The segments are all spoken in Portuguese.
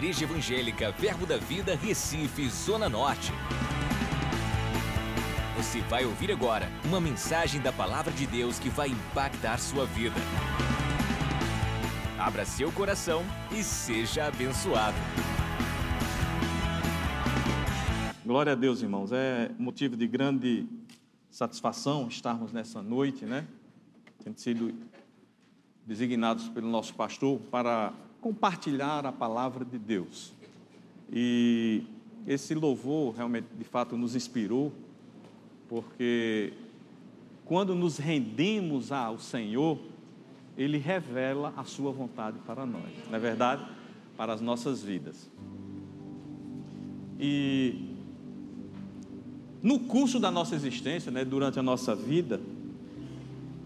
Igreja Evangélica Verbo da Vida, Recife, Zona Norte. Você vai ouvir agora uma mensagem da Palavra de Deus que vai impactar sua vida. Abra seu coração e seja abençoado. Glória a Deus, irmãos. É motivo de grande satisfação estarmos nessa noite, né? Tendo sido designados pelo nosso pastor para compartilhar a palavra de Deus. E esse louvor realmente, de fato, nos inspirou, porque quando nos rendemos ao Senhor, Ele revela a Sua vontade para nós, não é verdade? Para as nossas vidas. E no curso da nossa existência, né, durante a nossa vida,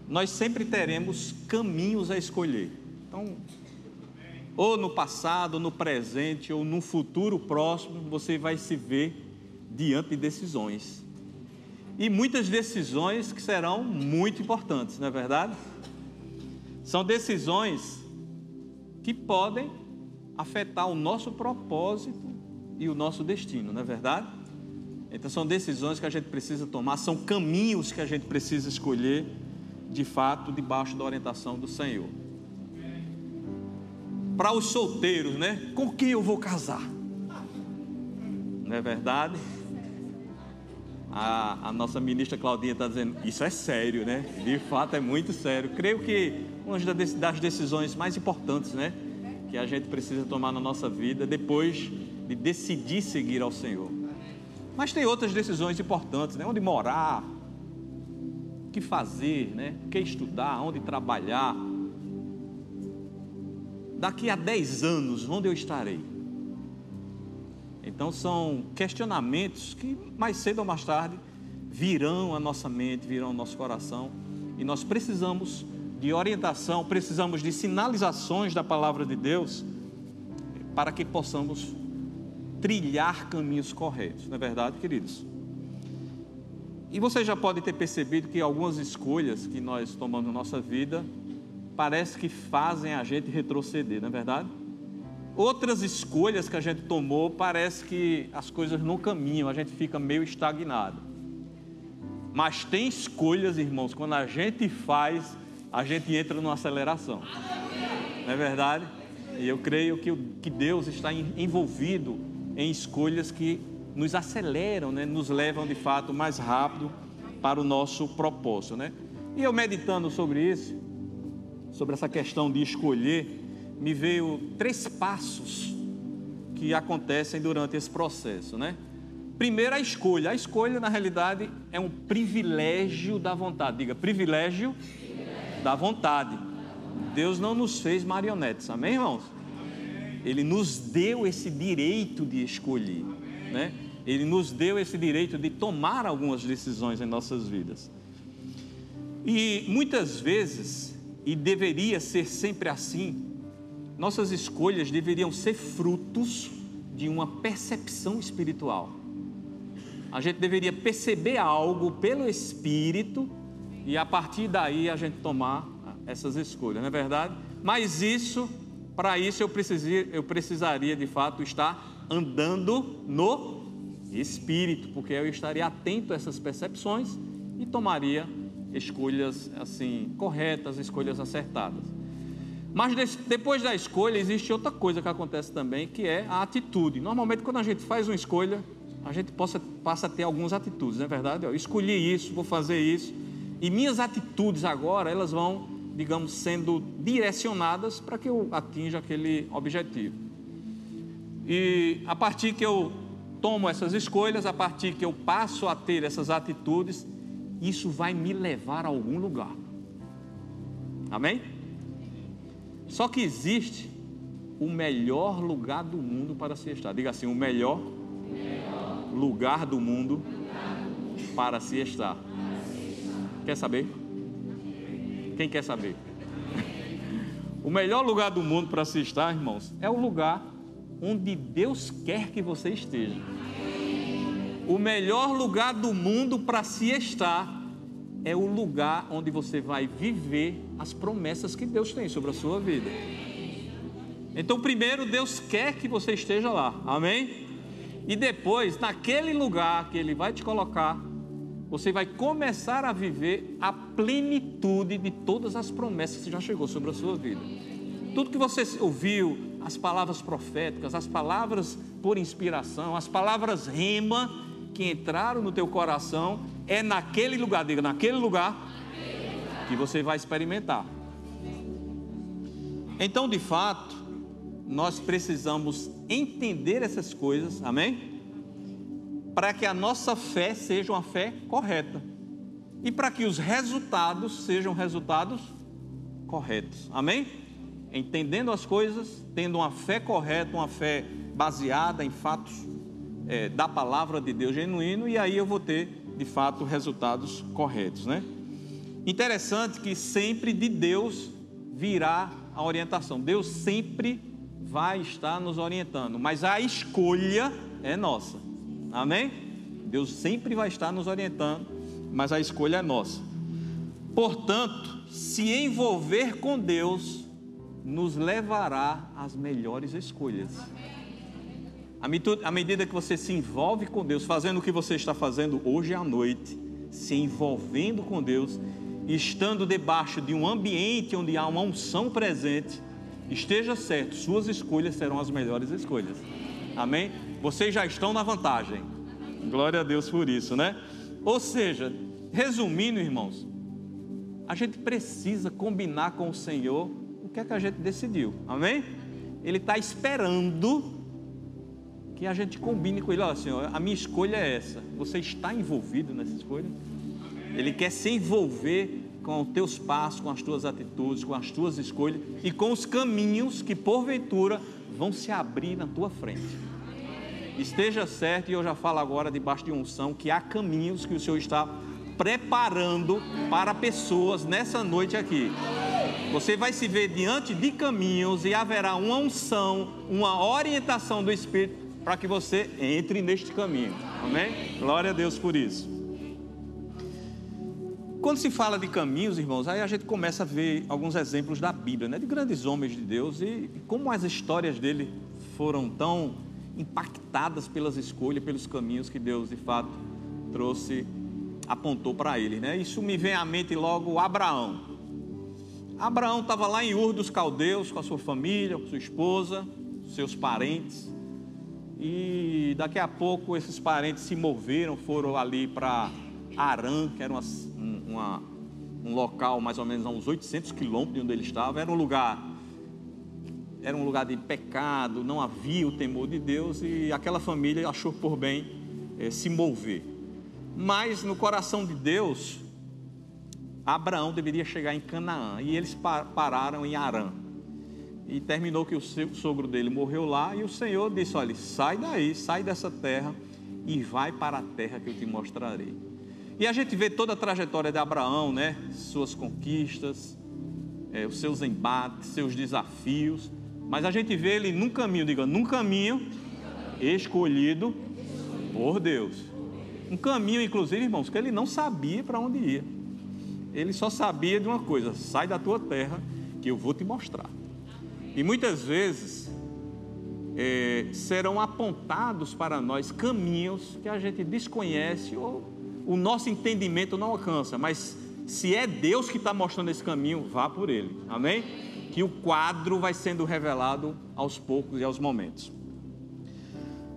nós sempre teremos caminhos a escolher. Então, ou no passado, no presente, ou no futuro próximo, você vai se ver diante de decisões. E muitas decisões que serão muito importantes, não é verdade? São decisões que podem afetar o nosso propósito e o nosso destino, não é verdade? Então são decisões que a gente precisa tomar, são caminhos que a gente precisa escolher, de fato, debaixo da orientação do Senhor para os solteiros, né? Com quem eu vou casar? Não é verdade? A, a nossa ministra Claudinha está dizendo, isso é sério, né? De fato é muito sério. Creio que uma das decisões mais importantes, né? Que a gente precisa tomar na nossa vida depois de decidir seguir ao Senhor. Mas tem outras decisões importantes, né? Onde morar, o que fazer, né? O que estudar, onde trabalhar daqui a 10 anos, onde eu estarei? Então são questionamentos que mais cedo ou mais tarde virão à nossa mente, virão ao nosso coração, e nós precisamos de orientação, precisamos de sinalizações da palavra de Deus para que possamos trilhar caminhos corretos, não é verdade, queridos? E você já pode ter percebido que algumas escolhas que nós tomamos na nossa vida parece que fazem a gente retroceder, não é verdade? Outras escolhas que a gente tomou, parece que as coisas não caminham, a gente fica meio estagnado. Mas tem escolhas, irmãos, quando a gente faz, a gente entra numa aceleração. Não é verdade? E eu creio que, Deus está envolvido em escolhas que nos aceleram, né? nos levam de fato mais rápido para o nosso propósito. Né? E eu meditando sobre isso, sobre essa questão de escolher, me veio três passos que acontecem durante esse processo, né? Primeiro, a escolha. A escolha, na realidade, é um privilégio da vontade. Diga, privilégio, privilégio. da vontade. Deus não nos fez marionetes, amém, irmãos? Ele nos deu esse direito de escolher, né? Ele nos deu esse direito de tomar algumas decisões em nossas vidas. E muitas vezes e deveria ser sempre assim, nossas escolhas deveriam ser frutos de uma percepção espiritual. A gente deveria perceber algo pelo Espírito e a partir daí a gente tomar essas escolhas, não é verdade? Mas isso, para isso eu, precisir, eu precisaria de fato estar andando no Espírito, porque eu estaria atento a essas percepções e tomaria escolhas assim corretas, escolhas acertadas. Mas depois da escolha existe outra coisa que acontece também, que é a atitude. Normalmente quando a gente faz uma escolha, a gente possa, passa a ter algumas atitudes, não é verdade? Eu escolhi isso, vou fazer isso, e minhas atitudes agora elas vão, digamos, sendo direcionadas para que eu atinja aquele objetivo. E a partir que eu tomo essas escolhas, a partir que eu passo a ter essas atitudes, isso vai me levar a algum lugar. Amém? Só que existe o melhor lugar do mundo para se estar. Diga assim: o melhor, melhor lugar do mundo para se estar. Quer saber? Quem quer saber? O melhor lugar do mundo para se estar, irmãos, é o lugar onde Deus quer que você esteja o melhor lugar do mundo para se estar é o lugar onde você vai viver as promessas que Deus tem sobre a sua vida. Então, primeiro, Deus quer que você esteja lá, amém? E depois, naquele lugar que Ele vai te colocar, você vai começar a viver a plenitude de todas as promessas que já chegou sobre a sua vida. Tudo que você ouviu, as palavras proféticas, as palavras por inspiração, as palavras rema que entraram no teu coração, é naquele lugar, diga, naquele lugar que você vai experimentar. Então, de fato, nós precisamos entender essas coisas, amém? para que a nossa fé seja uma fé correta e para que os resultados sejam resultados corretos. Amém? Entendendo as coisas, tendo uma fé correta, uma fé baseada em fatos é, da palavra de Deus genuíno, e aí eu vou ter de fato resultados corretos, né? Interessante que sempre de Deus virá a orientação. Deus sempre vai estar nos orientando, mas a escolha é nossa. Amém? Deus sempre vai estar nos orientando, mas a escolha é nossa. Portanto, se envolver com Deus nos levará às melhores escolhas. À medida que você se envolve com Deus, fazendo o que você está fazendo hoje à noite, se envolvendo com Deus, estando debaixo de um ambiente onde há uma unção presente, esteja certo, suas escolhas serão as melhores escolhas. Amém? Vocês já estão na vantagem. Glória a Deus por isso, né? Ou seja, resumindo, irmãos, a gente precisa combinar com o Senhor o que é que a gente decidiu. Amém? Ele está esperando que a gente combine com ele. Olha, Senhor, a minha escolha é essa. Você está envolvido nessa escolha? Ele quer se envolver com os teus passos, com as tuas atitudes, com as tuas escolhas e com os caminhos que porventura vão se abrir na tua frente. Esteja certo, e eu já falo agora debaixo de unção, que há caminhos que o Senhor está preparando para pessoas nessa noite aqui. Você vai se ver diante de caminhos e haverá uma unção, uma orientação do Espírito para que você entre neste caminho. Amém? Glória a Deus por isso. Quando se fala de caminhos, irmãos, aí a gente começa a ver alguns exemplos da Bíblia, né, de grandes homens de Deus e como as histórias dele foram tão impactadas pelas escolhas, pelos caminhos que Deus de fato trouxe, apontou para ele. Né? Isso me vem à mente logo Abraão. Abraão estava lá em Ur dos Caldeus com a sua família, com sua esposa, seus parentes. E daqui a pouco esses parentes se moveram, foram ali para Arã, que era uma, uma, um local mais ou menos a uns 800 quilômetros de onde ele estava. Era um lugar era um lugar de pecado, não havia o temor de Deus e aquela família achou por bem eh, se mover. Mas no coração de Deus, Abraão deveria chegar em Canaã e eles pararam em Arã. E terminou que o sogro dele morreu lá e o Senhor disse: Olha, sai daí, sai dessa terra e vai para a terra que eu te mostrarei. E a gente vê toda a trajetória de Abraão, né? Suas conquistas, é, os seus embates, seus desafios. Mas a gente vê ele num caminho, diga, num caminho escolhido por Deus. Um caminho, inclusive, irmãos, que ele não sabia para onde ia. Ele só sabia de uma coisa: sai da tua terra, que eu vou te mostrar. E muitas vezes é, serão apontados para nós caminhos que a gente desconhece ou o nosso entendimento não alcança. Mas se é Deus que está mostrando esse caminho, vá por ele. Amém? que o quadro vai sendo revelado aos poucos e aos momentos.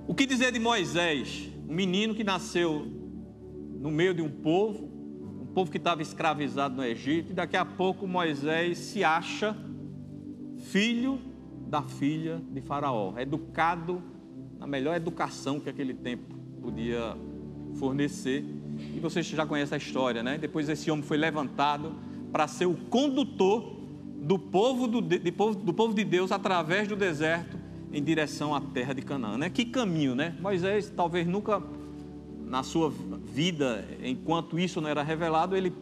O que dizer de Moisés, um menino que nasceu no meio de um povo, um povo que estava escravizado no Egito, e daqui a pouco Moisés se acha filho da filha de Faraó, educado na melhor educação que aquele tempo podia fornecer. E vocês já conhecem a história, né? Depois esse homem foi levantado para ser o condutor do povo, do, de, do povo de Deus através do deserto em direção à terra de Canaã. Né? Que caminho, né? Moisés talvez nunca na sua vida, enquanto isso não era revelado, ele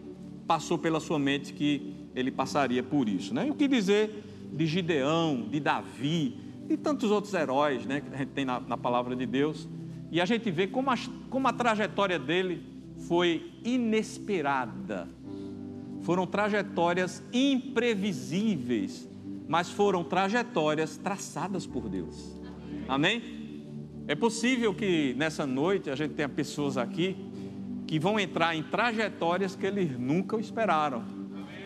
passou pela sua mente que ele passaria por isso. Né? E o que dizer de Gideão, de Davi, de tantos outros heróis né, que a gente tem na, na palavra de Deus. E a gente vê como a, como a trajetória dele foi inesperada foram trajetórias imprevisíveis mas foram trajetórias traçadas por Deus. Amém? É possível que nessa noite a gente tenha pessoas aqui que vão entrar em trajetórias que eles nunca esperaram.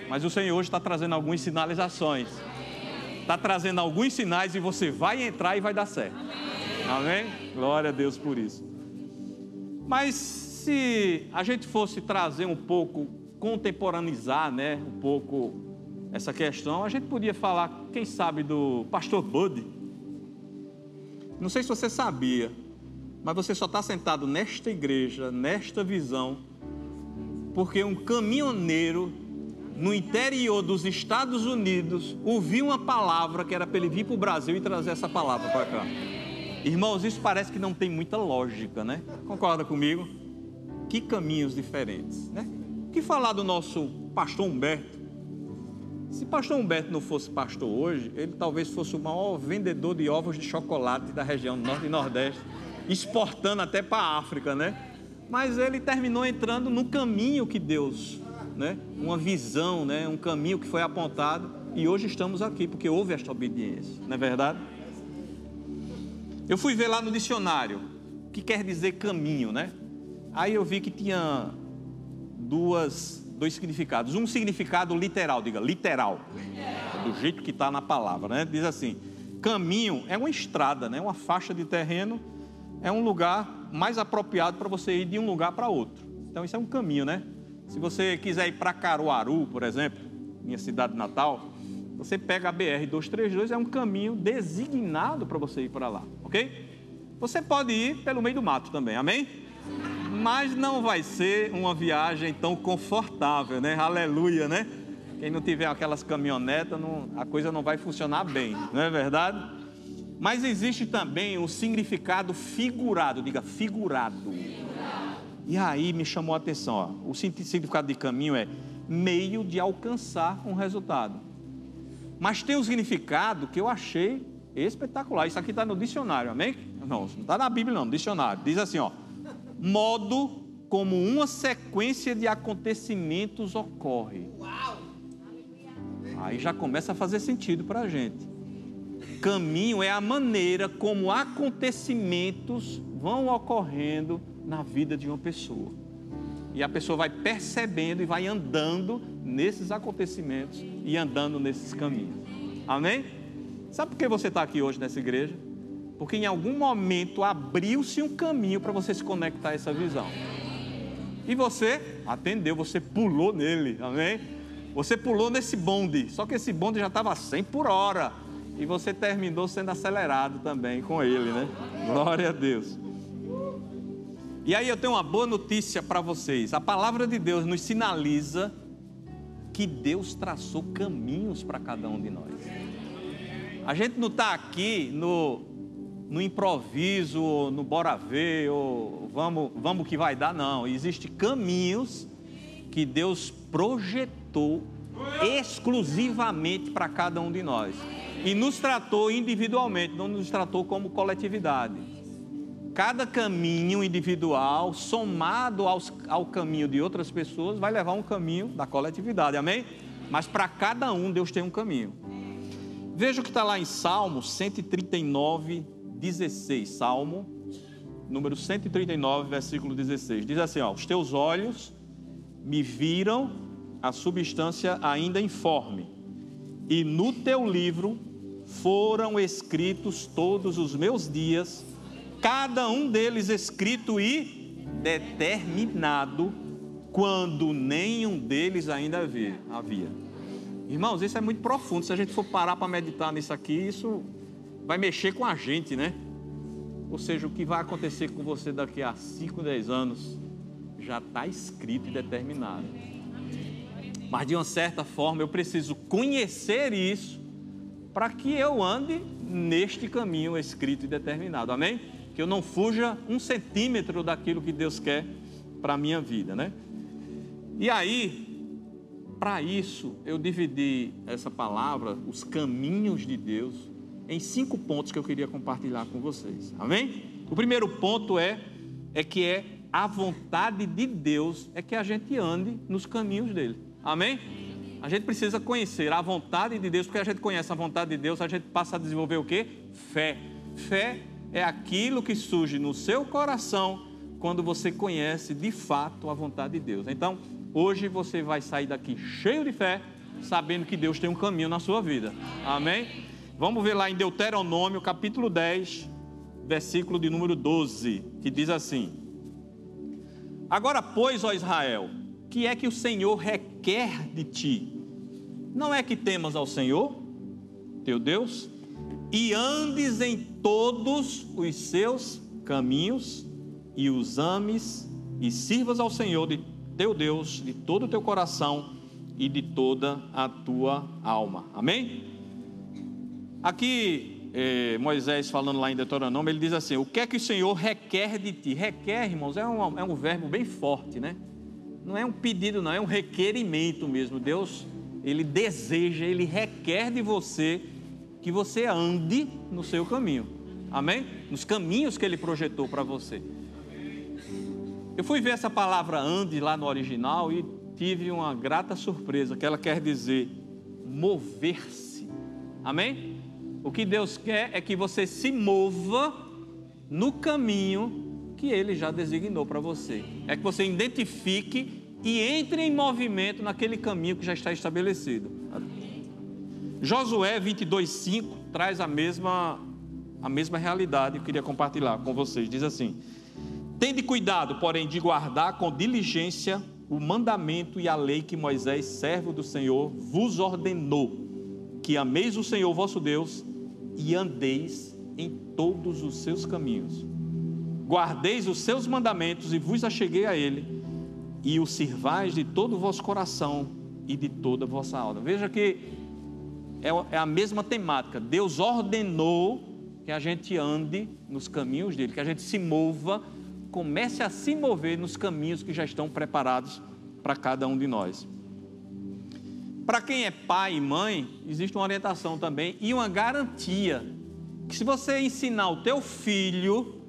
Mas o Senhor está trazendo algumas sinalizações. Está trazendo alguns sinais e você vai entrar e vai dar certo. Amém? Glória a Deus por isso. Mas se a gente fosse trazer um pouco, contemporaneizar, né, um pouco essa questão, a gente podia falar, quem sabe, do pastor Bud. Não sei se você sabia, mas você só está sentado nesta igreja, nesta visão, porque um caminhoneiro no interior dos Estados Unidos ouviu uma palavra que era para ele vir para o Brasil e trazer essa palavra para cá. Irmãos, isso parece que não tem muita lógica, né? Concorda comigo? Que caminhos diferentes, né? O que falar do nosso pastor Humberto? Se pastor Humberto não fosse pastor hoje, ele talvez fosse o maior vendedor de ovos de chocolate da região norte e nordeste, exportando até para a África, né? Mas ele terminou entrando no caminho que Deus, né? Uma visão, né? Um caminho que foi apontado e hoje estamos aqui porque houve esta obediência, não é verdade? Eu fui ver lá no dicionário o que quer dizer caminho, né? Aí eu vi que tinha duas, dois significados. Um significado literal, diga literal, do jeito que está na palavra, né? Diz assim: caminho é uma estrada, né? Uma faixa de terreno é um lugar mais apropriado para você ir de um lugar para outro. Então isso é um caminho, né? Se você quiser ir para Caruaru, por exemplo, minha cidade natal, você pega a BR 232, é um caminho designado para você ir para lá, ok? Você pode ir pelo meio do mato também, amém? mas não vai ser uma viagem tão confortável, né? Aleluia, né? Quem não tiver aquelas caminhonetas, não, a coisa não vai funcionar bem, não é verdade? Mas existe também um significado figurado, diga figurado. E aí me chamou a atenção, ó, o significado de caminho é meio de alcançar um resultado. Mas tem um significado que eu achei espetacular. Isso aqui está no dicionário, amém? Não, não está na Bíblia, não, no dicionário. Diz assim, ó modo como uma sequência de acontecimentos ocorre. Aí já começa a fazer sentido para a gente. Caminho é a maneira como acontecimentos vão ocorrendo na vida de uma pessoa. E a pessoa vai percebendo e vai andando nesses acontecimentos e andando nesses caminhos. Amém? Sabe por que você está aqui hoje nessa igreja? Porque em algum momento abriu-se um caminho para você se conectar a essa visão. E você atendeu, você pulou nele, amém? Você pulou nesse bonde, só que esse bonde já estava 100 por hora. E você terminou sendo acelerado também com ele, né? Glória a Deus. E aí eu tenho uma boa notícia para vocês. A palavra de Deus nos sinaliza que Deus traçou caminhos para cada um de nós. A gente não está aqui no, no improviso, no bora ver, ou vamos, vamos que vai dar, não. Existem caminhos que Deus projetou exclusivamente para cada um de nós. E nos tratou individualmente, não nos tratou como coletividade. Cada caminho individual, somado aos, ao caminho de outras pessoas, vai levar um caminho da coletividade, amém? Mas para cada um, Deus tem um caminho. Veja o que está lá em Salmo 139, 16, Salmo número 139, versículo 16. Diz assim: ó, Os teus olhos me viram a substância ainda informe, e no teu livro foram escritos todos os meus dias, cada um deles escrito e determinado, quando nenhum deles ainda havia. Irmãos, isso é muito profundo. Se a gente for parar para meditar nisso aqui, isso vai mexer com a gente, né? Ou seja, o que vai acontecer com você daqui a 5, 10 anos já está escrito e determinado. Mas de uma certa forma eu preciso conhecer isso para que eu ande neste caminho escrito e determinado. Amém? Que eu não fuja um centímetro daquilo que Deus quer para a minha vida, né? E aí, para isso, eu dividi essa palavra, os caminhos de Deus, em cinco pontos que eu queria compartilhar com vocês. Amém? O primeiro ponto é é que é a vontade de Deus é que a gente ande nos caminhos dele. Amém? A gente precisa conhecer a vontade de Deus, porque a gente conhece a vontade de Deus, a gente passa a desenvolver o quê? Fé. Fé é aquilo que surge no seu coração quando você conhece de fato a vontade de Deus. Então, hoje você vai sair daqui cheio de fé, sabendo que Deus tem um caminho na sua vida. Amém? Vamos ver lá em Deuteronômio, capítulo 10, versículo de número 12, que diz assim: Agora, pois, ó Israel, que é que o Senhor requer de ti? Não é que temas ao Senhor, teu Deus, e andes em todos os seus caminhos, e os ames, e sirvas ao Senhor de teu Deus de todo o teu coração e de toda a tua alma. Amém? Aqui, eh, Moisés falando lá em Deuteronômio, ele diz assim: O que é que o Senhor requer de ti? Requer, irmãos, é um, é um verbo bem forte, né? Não é um pedido, não, é um requerimento mesmo. Deus, ele deseja, ele requer de você que você ande no seu caminho. Amém? Nos caminhos que ele projetou para você. Eu fui ver essa palavra ande lá no original e tive uma grata surpresa, que ela quer dizer mover-se. Amém? O que Deus quer é que você se mova no caminho que ele já designou para você. É que você identifique e entre em movimento naquele caminho que já está estabelecido. Josué 22:5 traz a mesma a mesma realidade, eu queria compartilhar com vocês. Diz assim: Tende cuidado, porém, de guardar com diligência o mandamento e a lei que Moisés, servo do Senhor, vos ordenou, que ameis o Senhor vosso Deus e andeis em todos os seus caminhos. Guardeis os seus mandamentos e vos acheguei a ele, e o sirvais de todo o vosso coração e de toda a vossa alma. Veja que é, é a mesma temática. Deus ordenou que a gente ande nos caminhos dele, que a gente se mova, comece a se mover nos caminhos que já estão preparados para cada um de nós. Para quem é pai e mãe, existe uma orientação também e uma garantia que se você ensinar o teu filho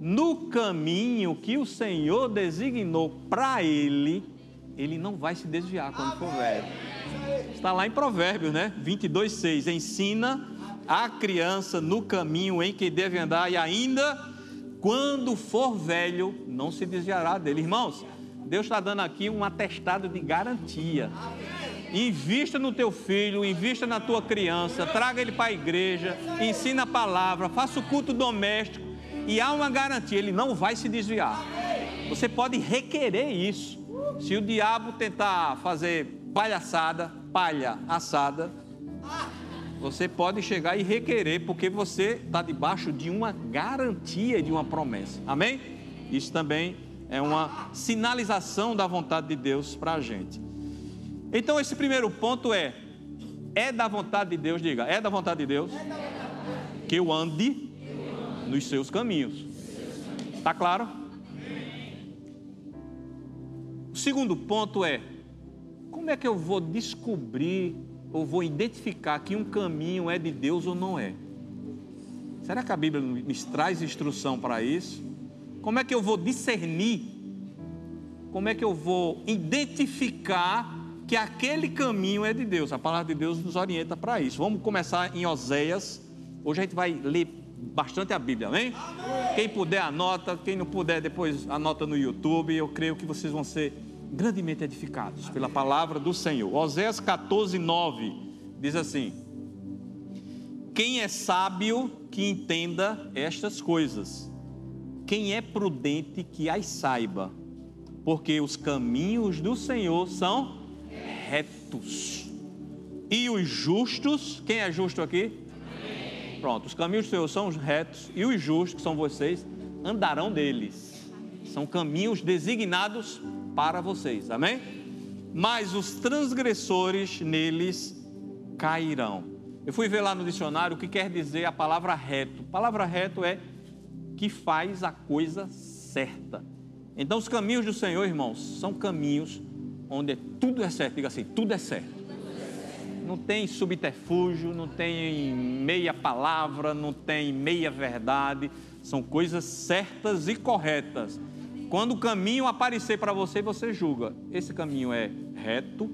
no caminho que o Senhor designou para ele, ele não vai se desviar quando for velho. Está lá em Provérbios, né? 22, 6. Ensina a criança no caminho em que deve andar e ainda quando for velho, não se desviará dele. Irmãos, Deus está dando aqui um atestado de garantia. Invista no teu filho, invista na tua criança, traga ele para a igreja, ensina a palavra, faça o culto doméstico e há uma garantia, ele não vai se desviar. Você pode requerer isso. Se o diabo tentar fazer palhaçada, palha assada, você pode chegar e requerer, porque você está debaixo de uma garantia de uma promessa. Amém? Isso também é uma sinalização da vontade de Deus para a gente. Então, esse primeiro ponto é: é da vontade de Deus, diga, é da vontade de Deus que eu ande nos seus caminhos. Está claro? O segundo ponto é: como é que eu vou descobrir ou vou identificar que um caminho é de Deus ou não é? Será que a Bíblia nos traz instrução para isso? Como é que eu vou discernir? Como é que eu vou identificar que aquele caminho é de Deus. A palavra de Deus nos orienta para isso. Vamos começar em Oséias. Hoje a gente vai ler bastante a Bíblia, amém? amém? Quem puder, anota. Quem não puder, depois anota no YouTube. Eu creio que vocês vão ser grandemente edificados pela palavra do Senhor. Oséias 14, 9 diz assim: Quem é sábio que entenda estas coisas, quem é prudente que as saiba, porque os caminhos do Senhor são retos. E os justos, quem é justo aqui? Pronto, os caminhos do Senhor são retos e os justos, que são vocês, andarão deles. São caminhos designados para vocês, amém? Mas os transgressores neles cairão. Eu fui ver lá no dicionário o que quer dizer a palavra reto. A palavra reto é que faz a coisa certa. Então, os caminhos do Senhor, irmãos, são caminhos onde tudo é certo. Diga assim: tudo é certo. Não tem subterfúgio, não tem meia palavra, não tem meia verdade. São coisas certas e corretas. Quando o caminho aparecer para você, você julga: esse caminho é reto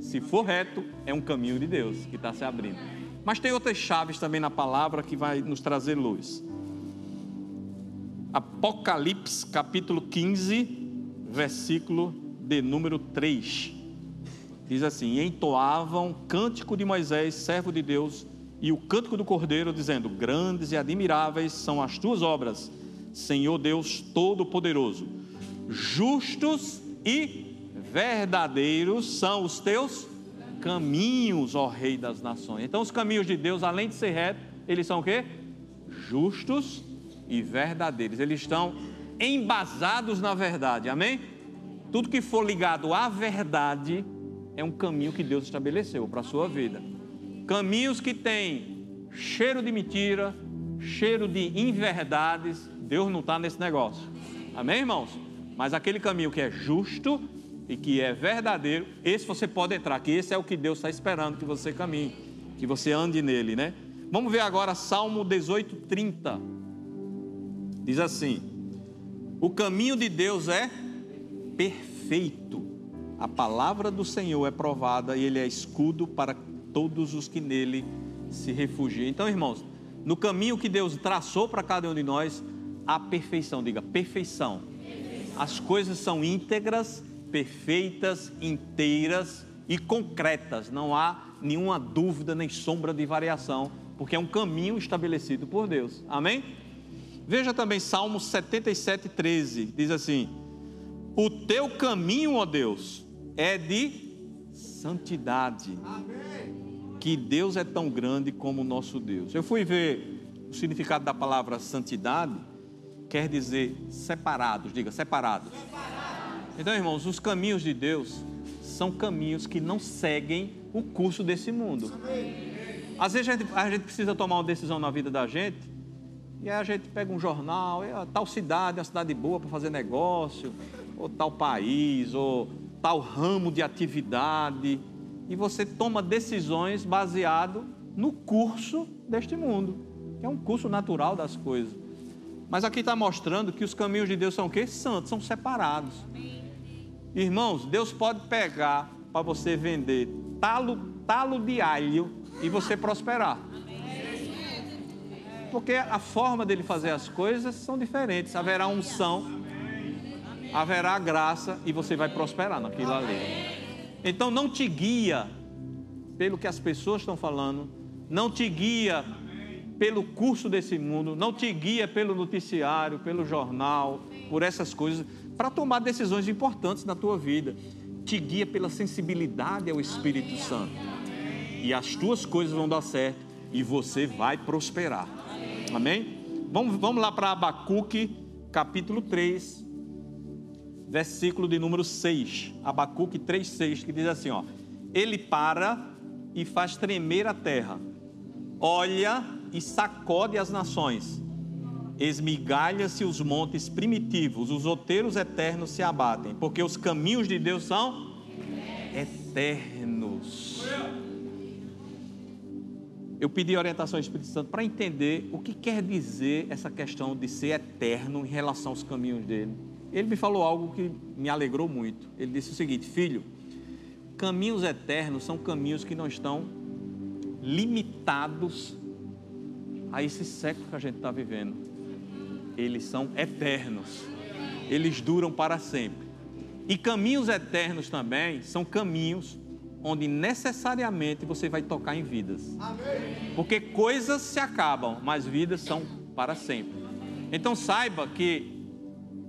Se for reto, é um caminho de Deus que está se abrindo. Mas tem outras chaves também na palavra que vai nos trazer luz. Apocalipse, capítulo 15, versículo de número 3. Diz assim: entoavam cântico de Moisés, servo de Deus, e o cântico do Cordeiro, dizendo: Grandes e admiráveis são as tuas obras, Senhor Deus Todo-Poderoso. Justos e verdadeiros são os teus caminhos, ó Rei das Nações. Então, os caminhos de Deus, além de ser retos, eles são o quê? Justos e verdadeiros. Eles estão embasados na verdade. Amém? Tudo que for ligado à verdade é um caminho que Deus estabeleceu para a sua vida. Caminhos que têm cheiro de mentira, cheiro de inverdades, Deus não está nesse negócio. Amém, irmãos? Mas aquele caminho que é justo e que é verdadeiro, esse você pode entrar, que esse é o que Deus está esperando que você caminhe, que você ande nele, né? Vamos ver agora Salmo 18, 30. Diz assim: O caminho de Deus é perfeito. A palavra do Senhor é provada e ele é escudo para todos os que nele se refugiam. Então, irmãos, no caminho que Deus traçou para cada um de nós, a perfeição, diga perfeição. As coisas são íntegras, perfeitas, inteiras e concretas. Não há nenhuma dúvida nem sombra de variação, porque é um caminho estabelecido por Deus. Amém? Veja também Salmo 77, 13. Diz assim: O teu caminho, ó Deus, é de santidade. Que Deus é tão grande como o nosso Deus. Eu fui ver o significado da palavra santidade, quer dizer separados, diga separados. Então, irmãos, os caminhos de Deus são caminhos que não seguem o curso desse mundo. Às vezes a gente, a gente precisa tomar uma decisão na vida da gente, e aí a gente pega um jornal, é, tal cidade é uma cidade boa para fazer negócio, ou tal país, ou tal ramo de atividade, e você toma decisões baseado no curso deste mundo, que é um curso natural das coisas. Mas aqui está mostrando que os caminhos de Deus são o quê? Santos, são separados. Irmãos, Deus pode pegar para você vender talo, talo de alho e você prosperar. Porque a forma dele fazer as coisas são diferentes. Haverá unção haverá graça e você vai prosperar naquilo ali. Então não te guia pelo que as pessoas estão falando, não te guia pelo curso desse mundo, não te guia pelo noticiário, pelo jornal, por essas coisas, para tomar decisões importantes na tua vida. Te guia pela sensibilidade ao Espírito Santo. E as tuas coisas vão dar certo e você vai prosperar. Amém? Vamos, vamos lá para Abacuque, capítulo 3, versículo de número 6, Abacuque 3,6, que diz assim: ó, Ele para e faz tremer a terra, olha e sacode as nações, esmigalha-se os montes primitivos, os outeiros eternos se abatem, porque os caminhos de Deus são eternos. Eu pedi orientação ao Espírito Santo para entender o que quer dizer essa questão de ser eterno em relação aos caminhos dele ele me falou algo que me alegrou muito. Ele disse o seguinte: Filho, caminhos eternos são caminhos que não estão limitados a esse século que a gente está vivendo. Eles são eternos, eles duram para sempre. E caminhos eternos também são caminhos onde necessariamente você vai tocar em vidas. Porque coisas se acabam, mas vidas são para sempre. Então saiba que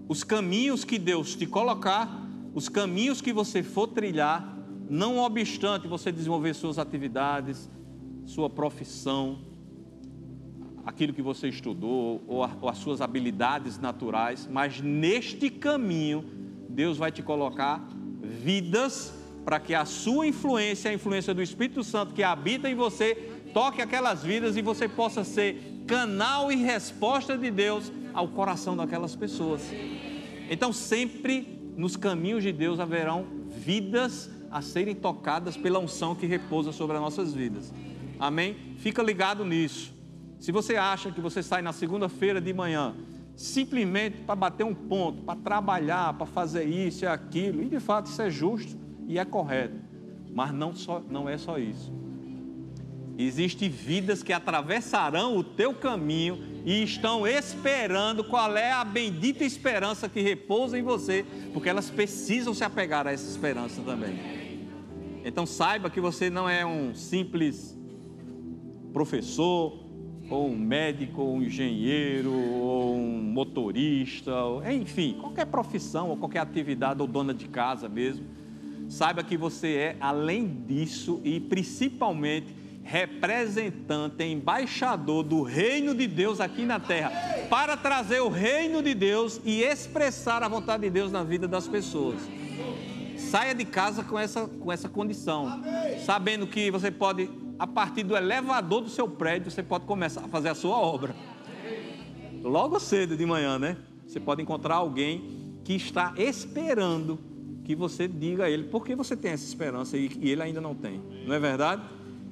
os caminhos que Deus te colocar, os caminhos que você for trilhar, não obstante você desenvolver suas atividades, sua profissão, aquilo que você estudou ou, a, ou as suas habilidades naturais, mas neste caminho Deus vai te colocar vidas para que a sua influência, a influência do Espírito Santo que habita em você, toque aquelas vidas e você possa ser canal e resposta de Deus ao coração daquelas pessoas. Então, sempre nos caminhos de Deus haverão vidas a serem tocadas pela unção que repousa sobre as nossas vidas. Amém? Fica ligado nisso. Se você acha que você sai na segunda-feira de manhã simplesmente para bater um ponto, para trabalhar, para fazer isso e aquilo, e de fato isso é justo e é correto. Mas não, só, não é só isso. Existem vidas que atravessarão o teu caminho e estão esperando qual é a bendita esperança que repousa em você, porque elas precisam se apegar a essa esperança também. Então saiba que você não é um simples professor, ou um médico, ou um engenheiro, ou um motorista, ou, enfim, qualquer profissão, ou qualquer atividade, ou dona de casa mesmo. Saiba que você é, além disso, e principalmente representante, embaixador do reino de Deus aqui na terra, para trazer o reino de Deus e expressar a vontade de Deus na vida das pessoas. Saia de casa com essa, com essa condição, sabendo que você pode, a partir do elevador do seu prédio, você pode começar a fazer a sua obra. Logo cedo de manhã, né? Você pode encontrar alguém que está esperando que você diga a ele por que você tem essa esperança e, ele ainda não tem. Não é verdade?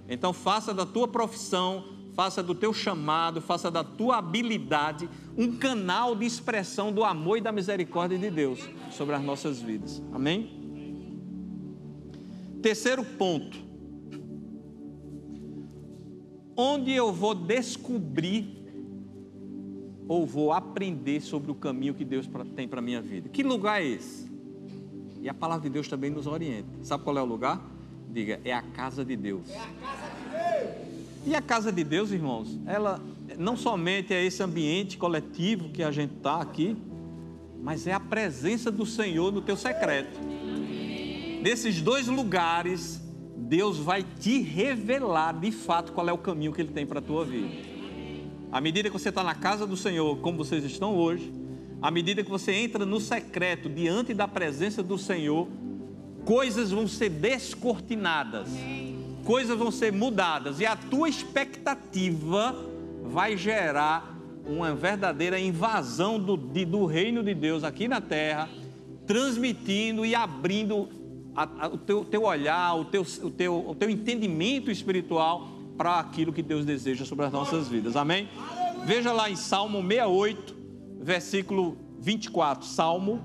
Então faça da tua profissão, faça do teu chamado, faça da tua habilidade um canal de expressão do amor e da misericórdia de Deus sobre as nossas vidas. Amém? Terceiro ponto. Onde eu vou descobrir ou vou aprender sobre o caminho que Deus tem para a minha vida? Que lugar é esse? E a palavra de Deus também nos orienta. Sabe qual é o lugar? Diga, é a casa de Deus. É a casa de Deus. E a casa de Deus, irmãos, ela não somente é esse ambiente coletivo que a gente está aqui, mas é a presença do Senhor no teu secreto. Nesses dois lugares, Deus vai te revelar de fato qual é o caminho que Ele tem para a tua vida. À medida que você está na casa do Senhor, como vocês estão hoje, à medida que você entra no secreto, diante da presença do Senhor, coisas vão ser descortinadas, coisas vão ser mudadas, e a tua expectativa vai gerar uma verdadeira invasão do, de, do reino de Deus aqui na terra, transmitindo e abrindo a, a, o teu, teu olhar, o teu, o, teu, o teu entendimento espiritual para aquilo que Deus deseja sobre as nossas vidas. Amém? Veja lá em Salmo 68, versículo 24. Salmo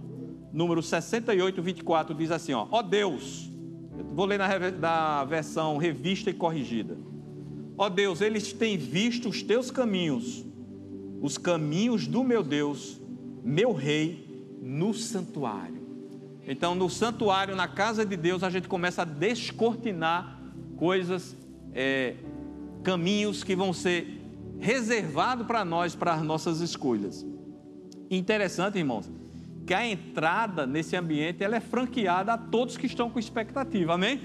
número 68, 24, diz assim: Ó, Deus, vou ler na, na versão revista e corrigida. Ó Deus, eles têm visto os teus caminhos, os caminhos do meu Deus, meu Rei, no santuário. Então, no santuário, na casa de Deus, a gente começa a descortinar coisas, é, caminhos que vão ser reservados para nós, para as nossas escolhas. Interessante, irmãos, que a entrada nesse ambiente ela é franqueada a todos que estão com expectativa, amém?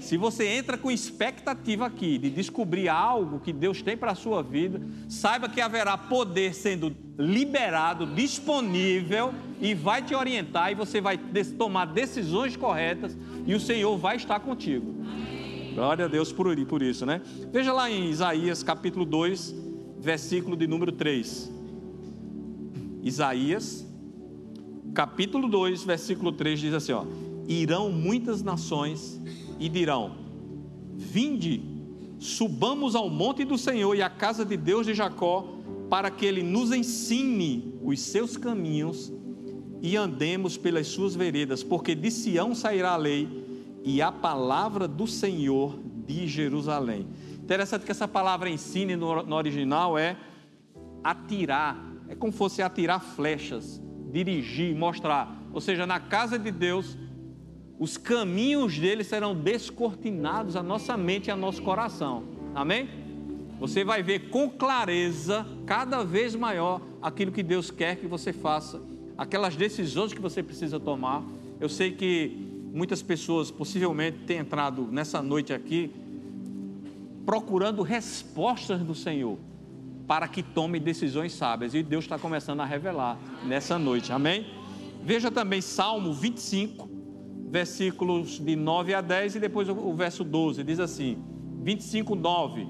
Se você entra com expectativa aqui de descobrir algo que Deus tem para a sua vida, saiba que haverá poder sendo liberado, disponível e vai te orientar e você vai tomar decisões corretas e o Senhor vai estar contigo. Glória a Deus por, por isso, né? Veja lá em Isaías capítulo 2, versículo de número 3. Isaías capítulo 2, versículo 3 diz assim: ó, Irão muitas nações e dirão: Vinde, subamos ao monte do Senhor e à casa de Deus de Jacó, para que ele nos ensine os seus caminhos e andemos pelas suas veredas, porque de Sião sairá a lei e a palavra do Senhor de Jerusalém. Interessante que essa palavra ensine no, original é atirar, é como fosse atirar flechas dirigir, mostrar. Ou seja, na casa de Deus, os caminhos dele serão descortinados à nossa mente e ao nosso coração. Amém? Você vai ver com clareza, cada vez maior, aquilo que Deus quer que você faça, aquelas decisões que você precisa tomar. Eu sei que muitas pessoas possivelmente têm entrado nessa noite aqui procurando respostas do Senhor para que tome decisões sábias. E Deus está começando a revelar nessa noite. Amém? Veja também Salmo 25, versículos de 9 a 10 e depois o verso 12. Diz assim: 25, 9.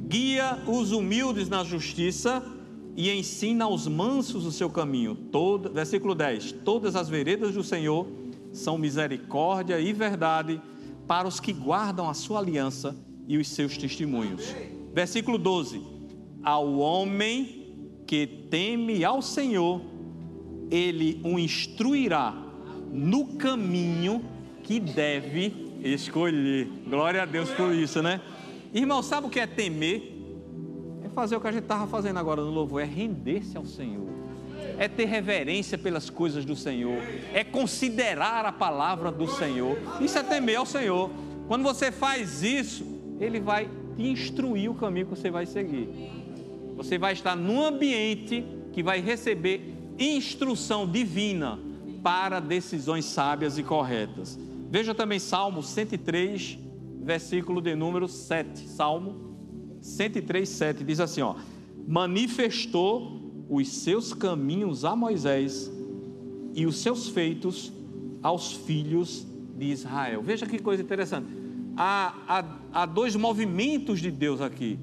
Guia os humildes na justiça e ensina aos mansos o seu caminho. Todo, versículo 10: Todas as veredas do Senhor são misericórdia e verdade para os que guardam a sua aliança e os seus testemunhos. Versículo 12: Ao homem que teme ao Senhor, ele o instruirá no caminho que deve escolher. Glória a Deus por isso, né? Irmão, sabe o que é temer? É fazer o que a gente estava fazendo agora no louvor, é render-se ao Senhor. É ter reverência pelas coisas do Senhor, é considerar a palavra do Senhor. Isso é temer ao Senhor. Quando você faz isso, Ele vai te instruir o caminho que você vai seguir. Você vai estar num ambiente que vai receber instrução divina para decisões sábias e corretas. Veja também Salmo 103, versículo de número 7. Salmo 103, 7 diz assim: ó, manifestou os seus caminhos a Moisés e os seus feitos aos filhos de Israel. Veja que coisa interessante. Há, há, há dois movimentos de Deus aqui.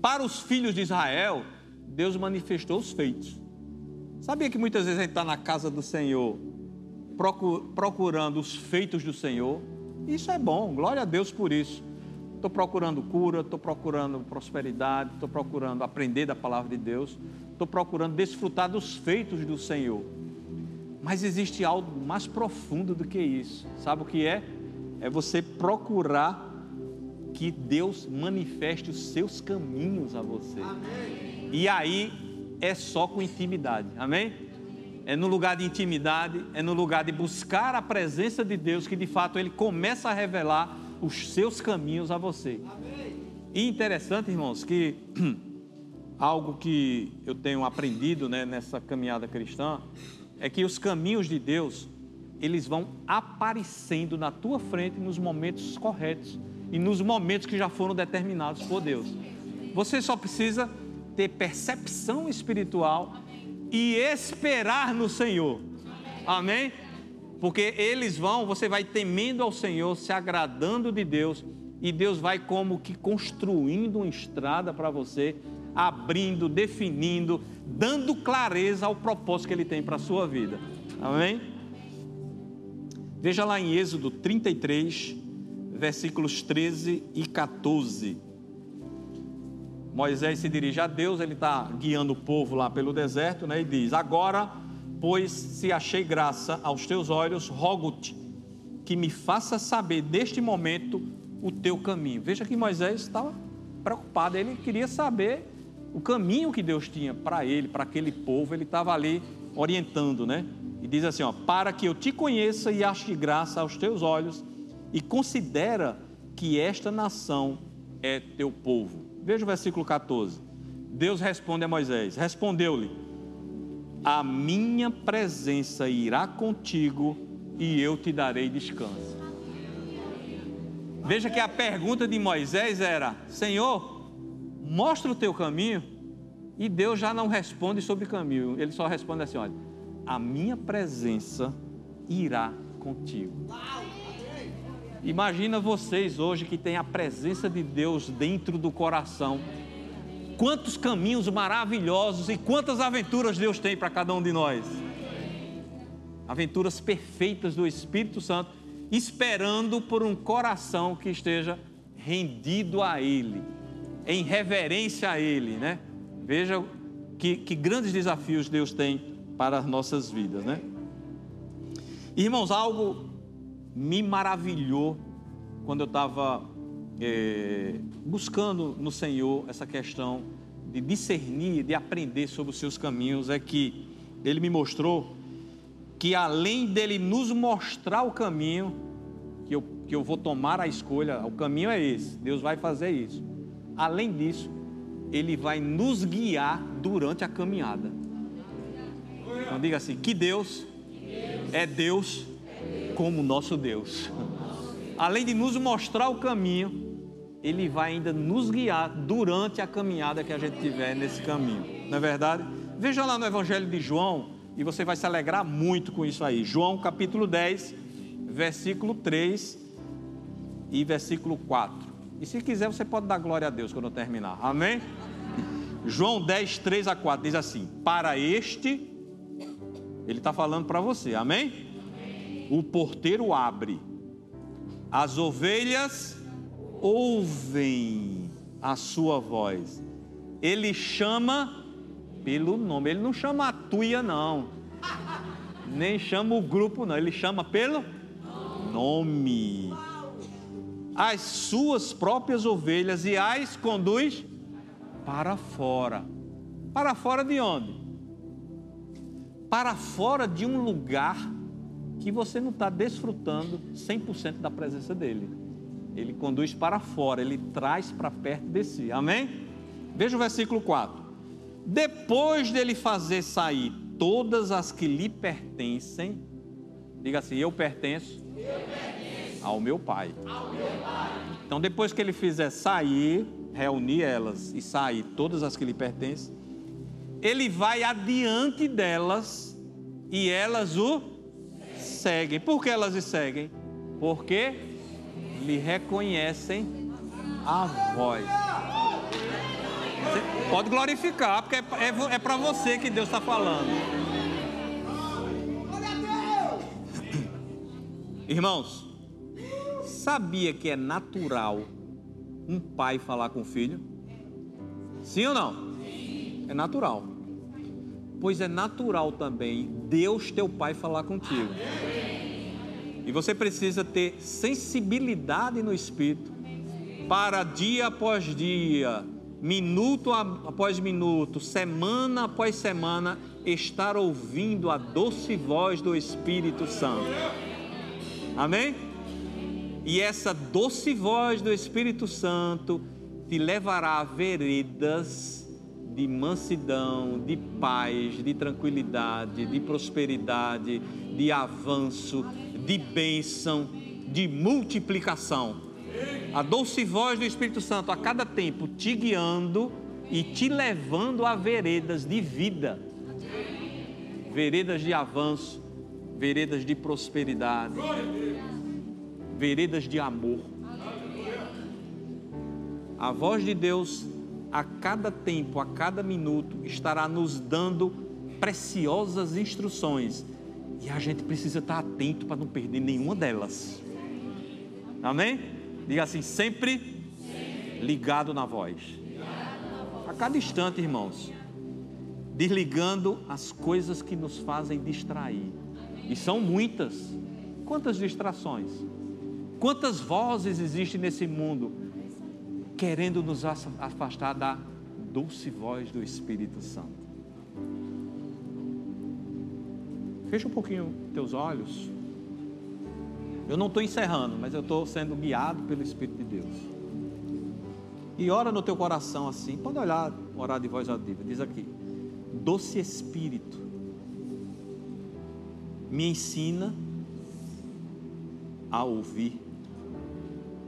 Para os filhos de Israel, Deus manifestou os feitos. Sabia que muitas vezes a gente está na casa do Senhor procurando os feitos do Senhor? Isso é bom, glória a Deus por isso. Estou procurando cura, estou procurando prosperidade, estou procurando aprender da palavra de Deus, estou procurando desfrutar dos feitos do Senhor. Mas existe algo mais profundo do que isso. Sabe o que é? É você procurar que Deus manifeste os seus caminhos a você. Amém. E aí é só com intimidade. Amém? É no lugar de intimidade, é no lugar de buscar a presença de Deus que de fato ele começa a revelar os seus caminhos a você. Amém. E interessante, irmãos, que algo que eu tenho aprendido né, nessa caminhada cristã é que os caminhos de Deus eles vão aparecendo na tua frente nos momentos corretos e nos momentos que já foram determinados por Deus. Você só precisa ter percepção espiritual e esperar no Senhor. Amém? Porque eles vão, você vai temendo ao Senhor, se agradando de Deus, e Deus vai como que construindo uma estrada para você, abrindo, definindo, dando clareza ao propósito que Ele tem para a sua vida. Amém? Veja lá em Êxodo 33, versículos 13 e 14. Moisés se dirige a Deus, ele está guiando o povo lá pelo deserto, né? E diz: Agora, pois, se achei graça aos teus olhos, rogo-te que me faça saber neste momento o teu caminho. Veja que Moisés estava preocupado, ele queria saber o caminho que Deus tinha para ele, para aquele povo, ele estava ali orientando, né? E diz assim: ó, para que eu te conheça e ache graça aos teus olhos, e considera que esta nação é teu povo. Veja o versículo 14. Deus responde a Moisés: Respondeu-lhe: A minha presença irá contigo e eu te darei descanso. Veja que a pergunta de Moisés era: Senhor, mostra o teu caminho. E Deus já não responde sobre caminho, ele só responde assim: Olha, a minha presença irá contigo. Imagina vocês hoje que têm a presença de Deus dentro do coração. Quantos caminhos maravilhosos e quantas aventuras Deus tem para cada um de nós. Aventuras perfeitas do Espírito Santo, esperando por um coração que esteja rendido a Ele, em reverência a Ele, né? Veja que, que grandes desafios Deus tem para as nossas vidas, né? Irmãos, algo me maravilhou quando eu estava é, buscando no Senhor essa questão de discernir, de aprender sobre os seus caminhos, é que Ele me mostrou que além dele nos mostrar o caminho, que eu, que eu vou tomar a escolha, o caminho é esse, Deus vai fazer isso. Além disso, Ele vai nos guiar durante a caminhada. Então diga assim: que Deus é Deus como nosso Deus. Além de nos mostrar o caminho, Ele vai ainda nos guiar durante a caminhada que a gente tiver nesse caminho. Não é verdade? Veja lá no Evangelho de João e você vai se alegrar muito com isso aí. João capítulo 10, versículo 3 e versículo 4. E se quiser, você pode dar glória a Deus quando eu terminar. Amém? João 10, 3 a 4 diz assim: Para este, ele está falando para você, amém? O porteiro abre, as ovelhas ouvem a sua voz. Ele chama pelo nome, ele não chama a tuia, não, nem chama o grupo, não, ele chama pelo nome as suas próprias ovelhas e as conduz para fora. Para fora de onde? Para fora de um lugar que você não está desfrutando 100% da presença dele. Ele conduz para fora, ele traz para perto de si. Amém? Veja o versículo 4. Depois dele fazer sair todas as que lhe pertencem, diga assim: Eu pertenço, eu pertenço ao, meu pai. ao meu Pai. Então, depois que ele fizer sair, reunir elas e sair todas as que lhe pertencem, ele vai adiante delas e elas o seguem. Por que elas o seguem? Porque lhe reconhecem a voz. Você pode glorificar, porque é, é, é para você que Deus está falando. Irmãos, sabia que é natural um pai falar com o filho? Sim ou não? É natural. Pois é natural também Deus, teu pai, falar contigo. E você precisa ter sensibilidade no espírito para dia após dia, minuto após minuto, semana após semana, estar ouvindo a doce voz do Espírito Santo. Amém? E essa doce voz do Espírito Santo te levará a veredas de mansidão, de paz, de tranquilidade, de prosperidade, de avanço, de bênção, de multiplicação. A doce voz do Espírito Santo a cada tempo te guiando e te levando a veredas de vida, veredas de avanço, veredas de prosperidade, veredas de amor. A voz de Deus a cada tempo, a cada minuto, estará nos dando preciosas instruções e a gente precisa estar atento para não perder nenhuma delas. Amém? Diga assim, sempre ligado na voz. A cada instante, irmãos, desligando as coisas que nos fazem distrair. E são muitas. Quantas distrações? Quantas vozes existem nesse mundo querendo nos afastar da doce voz do Espírito Santo. Fecha um pouquinho teus olhos. Eu não estou encerrando, mas eu estou sendo guiado pelo Espírito de Deus. E ora no teu coração assim, pode olhar, orar de voz audível. Diz aqui: Doce Espírito, me ensina a ouvir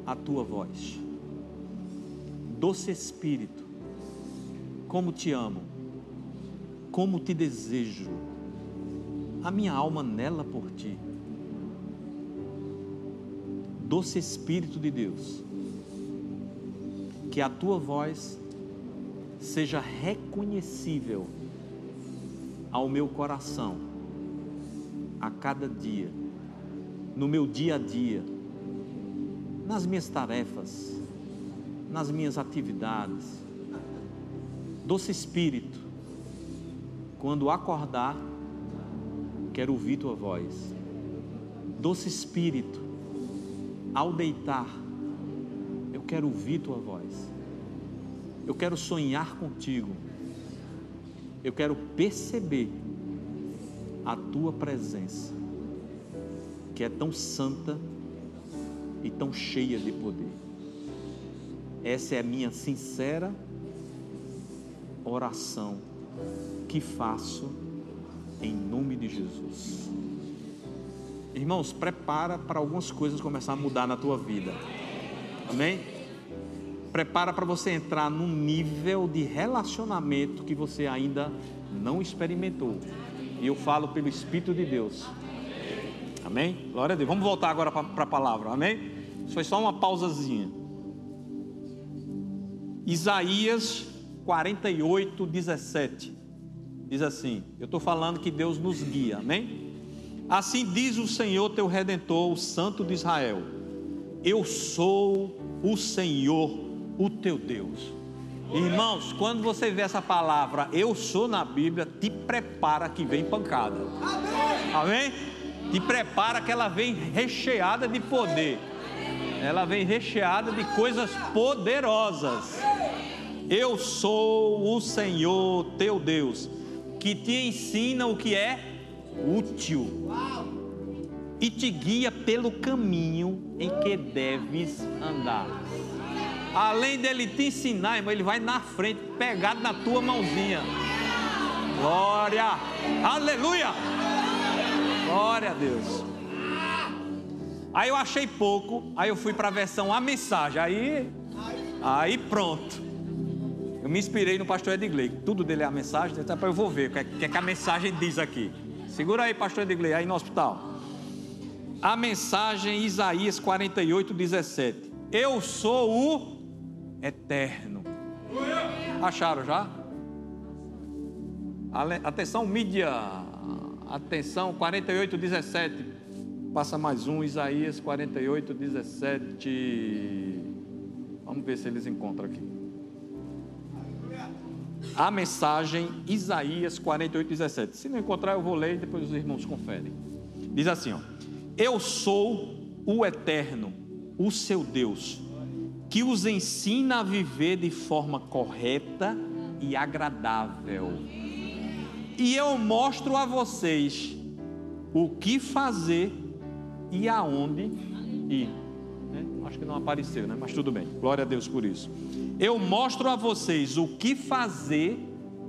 a tua voz doce Espírito, como te amo, como te desejo, a minha alma nela por ti. Doce Espírito de Deus, que a tua voz seja reconhecível ao meu coração a cada dia, no meu dia a dia, nas minhas tarefas, nas minhas atividades. Doce Espírito, quando acordar, quero ouvir tua voz. Doce Espírito, ao deitar, eu quero ouvir tua voz. Eu quero sonhar contigo. Eu quero perceber a tua presença, que é tão santa e tão cheia de poder. Essa é a minha sincera oração que faço em nome de Jesus. Irmãos, prepara para algumas coisas começar a mudar na tua vida. Amém? Prepara para você entrar num nível de relacionamento que você ainda não experimentou. E eu falo pelo Espírito de Deus. Amém? Glória a Deus. Vamos voltar agora para a palavra. Amém? Isso foi só uma pausazinha. Isaías 48, 17. Diz assim: Eu estou falando que Deus nos guia, amém? Assim diz o Senhor teu redentor, o Santo de Israel: Eu sou o Senhor, o teu Deus. Irmãos, quando você vê essa palavra, eu sou na Bíblia, te prepara que vem pancada. Amém? amém? Te prepara que ela vem recheada de poder. Ela vem recheada de coisas poderosas. Eu sou o Senhor teu Deus, que te ensina o que é útil e te guia pelo caminho em que deves andar. Além dele te ensinar, irmão, ele vai na frente, pegado na tua mãozinha. Glória! Aleluia! Glória a Deus. Aí eu achei pouco, aí eu fui para a versão a mensagem. Aí, aí pronto. Me inspirei no pastor Edgley. Tudo dele é a mensagem, então eu vou ver o que, é, que, é que a mensagem diz aqui. Segura aí, pastor Edgley, aí no hospital. A mensagem Isaías 48, 17. Eu sou o eterno. Acharam já? Atenção, mídia. Atenção, 48, 17. Passa mais um, Isaías 48, 17. Vamos ver se eles encontram aqui. A mensagem Isaías 48, 17. Se não encontrar, eu vou ler e depois os irmãos conferem. Diz assim: ó, Eu sou o eterno, o seu Deus, que os ensina a viver de forma correta e agradável. E eu mostro a vocês o que fazer e aonde ir. Acho que não apareceu, né? mas tudo bem. Glória a Deus por isso. Eu mostro a vocês o que fazer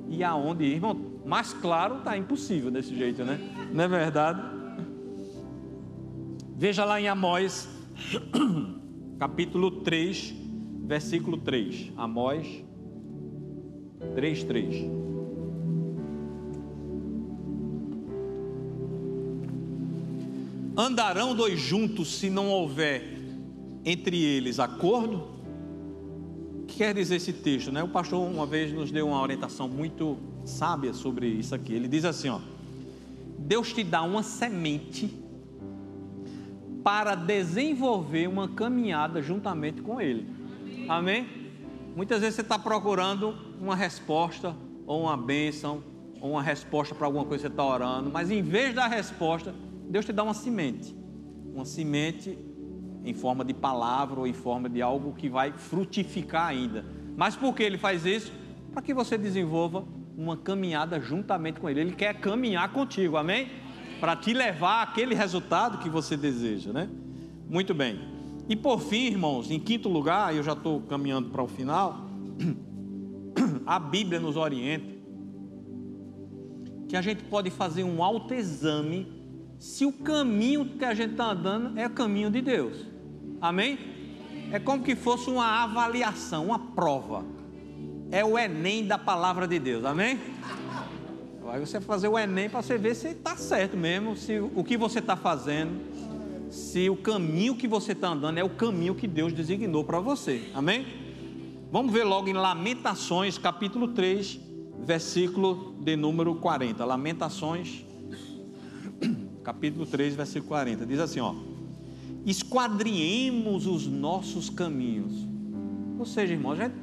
e aonde ir. Irmão, mais claro está impossível desse jeito, né? Não é verdade? Veja lá em Amós, capítulo 3, versículo 3. Amós 3, 3. Andarão dois juntos se não houver entre eles acordo? O que quer dizer esse texto? Né? O pastor uma vez nos deu uma orientação muito sábia sobre isso aqui. Ele diz assim: ó, Deus te dá uma semente para desenvolver uma caminhada juntamente com Ele. Amém? Muitas vezes você está procurando uma resposta, ou uma bênção, ou uma resposta para alguma coisa que você está orando, mas em vez da resposta, Deus te dá uma semente, uma semente em forma de palavra ou em forma de algo que vai frutificar ainda. Mas por que ele faz isso? Para que você desenvolva uma caminhada juntamente com ele. Ele quer caminhar contigo, amém? Para te levar àquele resultado que você deseja, né? Muito bem. E por fim, irmãos, em quinto lugar, eu já estou caminhando para o final, a Bíblia nos orienta que a gente pode fazer um autoexame se o caminho que a gente está andando é o caminho de Deus. Amém? É como que fosse uma avaliação, uma prova. É o Enem da palavra de Deus. Amém? Vai você fazer o Enem para você ver se está certo mesmo, se o que você está fazendo, se o caminho que você está andando é o caminho que Deus designou para você. Amém? Vamos ver logo em Lamentações, capítulo 3, versículo de número 40. Lamentações capítulo 3, versículo 40. Diz assim, ó: Esquadriemos os nossos caminhos. Ou seja, irmão, a gente,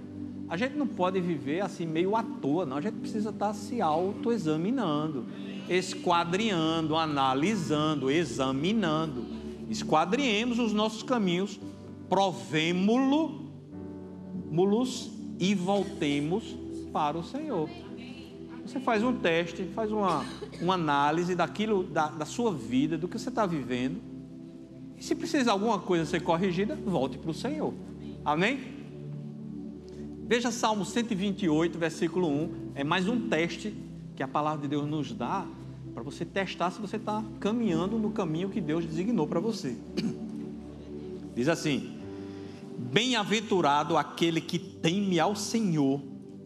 a gente não pode viver assim meio à toa, não. A gente precisa estar se autoexaminando, esquadriando, analisando, examinando. Esquadriemos os nossos caminhos, provemo-los e voltemos para o Senhor. Você faz um teste, faz uma, uma análise daquilo, da, da sua vida, do que você está vivendo. E se precisa alguma coisa ser corrigida, volte para o Senhor. Amém? Veja Salmo 128, versículo 1. É mais um teste que a palavra de Deus nos dá para você testar se você está caminhando no caminho que Deus designou para você. Diz assim: Bem-aventurado aquele que teme ao Senhor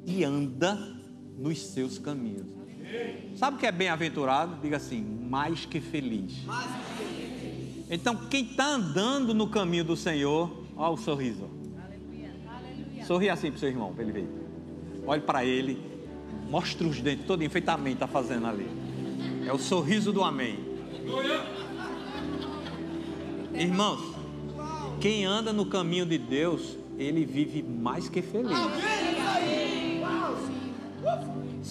e anda nos seus caminhos. Sabe o que é bem-aventurado? Diga assim, mais que feliz. Então, quem está andando no caminho do Senhor, olha o sorriso. Sorri assim para o seu irmão, para ele ver. Olhe para ele, mostre os dentes, todo enfeitamento está fazendo ali. É o sorriso do amém. Irmãos, quem anda no caminho de Deus, ele vive mais que feliz.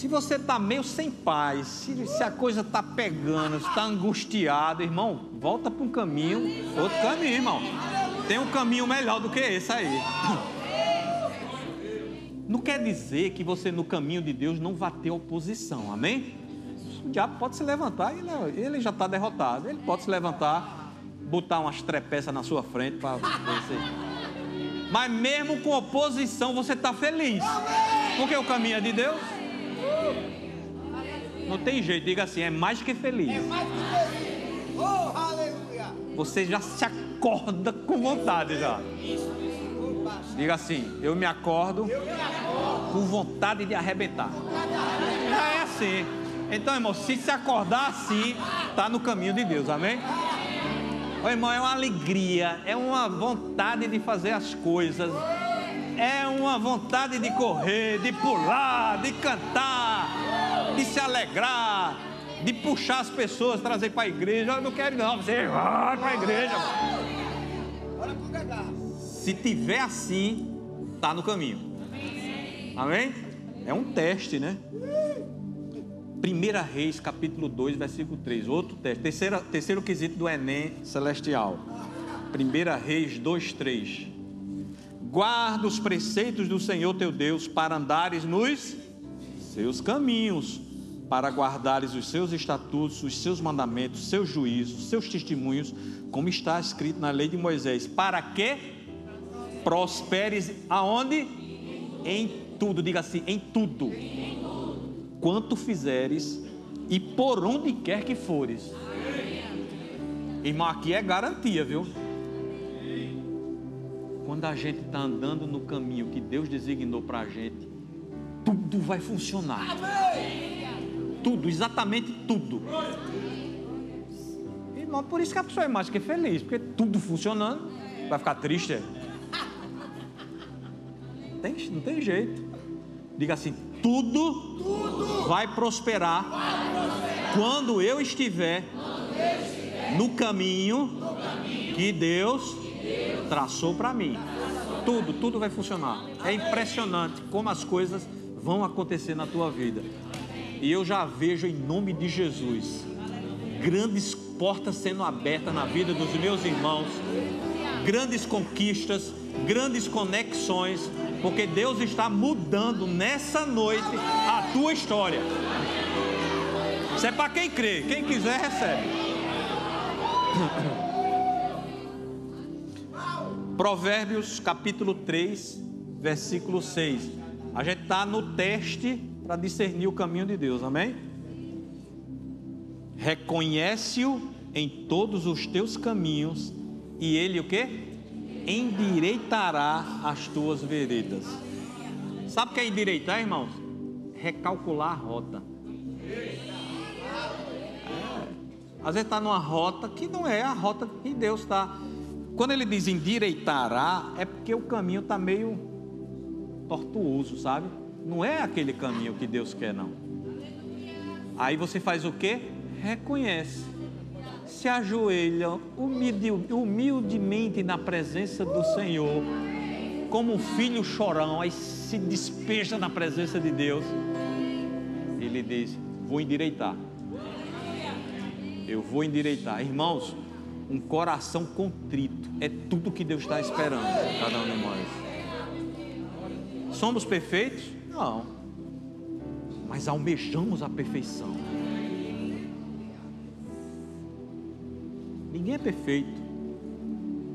Se você está meio sem paz, se, se a coisa está pegando, se está angustiado, irmão, volta para um caminho, outro caminho, irmão. Tem um caminho melhor do que esse aí. Não quer dizer que você no caminho de Deus não vai ter oposição, amém? O diabo pode se levantar, ele, ele já está derrotado. Ele pode se levantar, botar umas trepeças na sua frente para vencer. Mas mesmo com oposição, você está feliz. Porque o caminho é de Deus. Não tem jeito, diga assim, é mais que feliz. É mais que feliz. Oh, aleluia. Você já se acorda com vontade já. Diga assim, eu me acordo, com vontade de arrebentar. Já é assim. Então, irmão, se se acordar assim, está no caminho de Deus, amém? Ô, irmão, é uma alegria, é uma vontade de fazer as coisas, é uma vontade de correr, de pular, de cantar, de se alegrar, de puxar as pessoas, trazer para a igreja. Eu não quero, não, você vai para a igreja. Se tiver assim, está no caminho. Amém? É um teste, né? 1 Reis, capítulo 2, versículo 3. Outro teste. Terceiro, terceiro quesito do Enem celestial. 1 Reis 2, 3. Guarda os preceitos do Senhor teu Deus para andares nos seus caminhos, para guardares os seus estatutos, os seus mandamentos, seus juízos, seus testemunhos, como está escrito na lei de Moisés, para que prosperes aonde? Em tudo, diga assim, em tudo. Quanto fizeres e por onde quer que fores. Irmão, aqui é garantia, viu? Quando a gente está andando no caminho que Deus designou para a gente, tudo vai funcionar. Tudo, exatamente tudo. Irmão, por isso que a pessoa é mais que feliz, porque tudo funcionando, vai ficar triste. Tem, não tem jeito. Diga assim: tudo, tudo vai, prosperar vai prosperar quando eu estiver, quando eu estiver no, caminho no caminho que Deus, Deus traçou para mim. Tudo, tudo vai funcionar. É impressionante como as coisas vão acontecer na tua vida. E eu já vejo em nome de Jesus grandes portas sendo abertas na vida dos meus irmãos, grandes conquistas, grandes conexões, porque Deus está mudando nessa noite a tua história. Isso é para quem crê, quem quiser recebe. Provérbios capítulo 3, versículo 6. A gente está no teste para discernir o caminho de Deus, amém? Reconhece-o em todos os teus caminhos, e ele o que? endireitará as tuas veredas. Sabe o que é endireitar, irmãos? Recalcular a rota. É. Às vezes está numa rota que não é a rota que Deus está. Quando ele diz endireitará, é porque o caminho está meio tortuoso, sabe? Não é aquele caminho que Deus quer, não. Aí você faz o que? Reconhece se ajoelham humildemente na presença do Senhor, como um filho chorão, aí se despeja na presença de Deus. Ele diz: Vou endireitar. Eu vou endireitar. Irmãos, um coração contrito é tudo que Deus está esperando cada um de nós. Somos perfeitos? Não. Mas almejamos a perfeição. Ninguém é perfeito,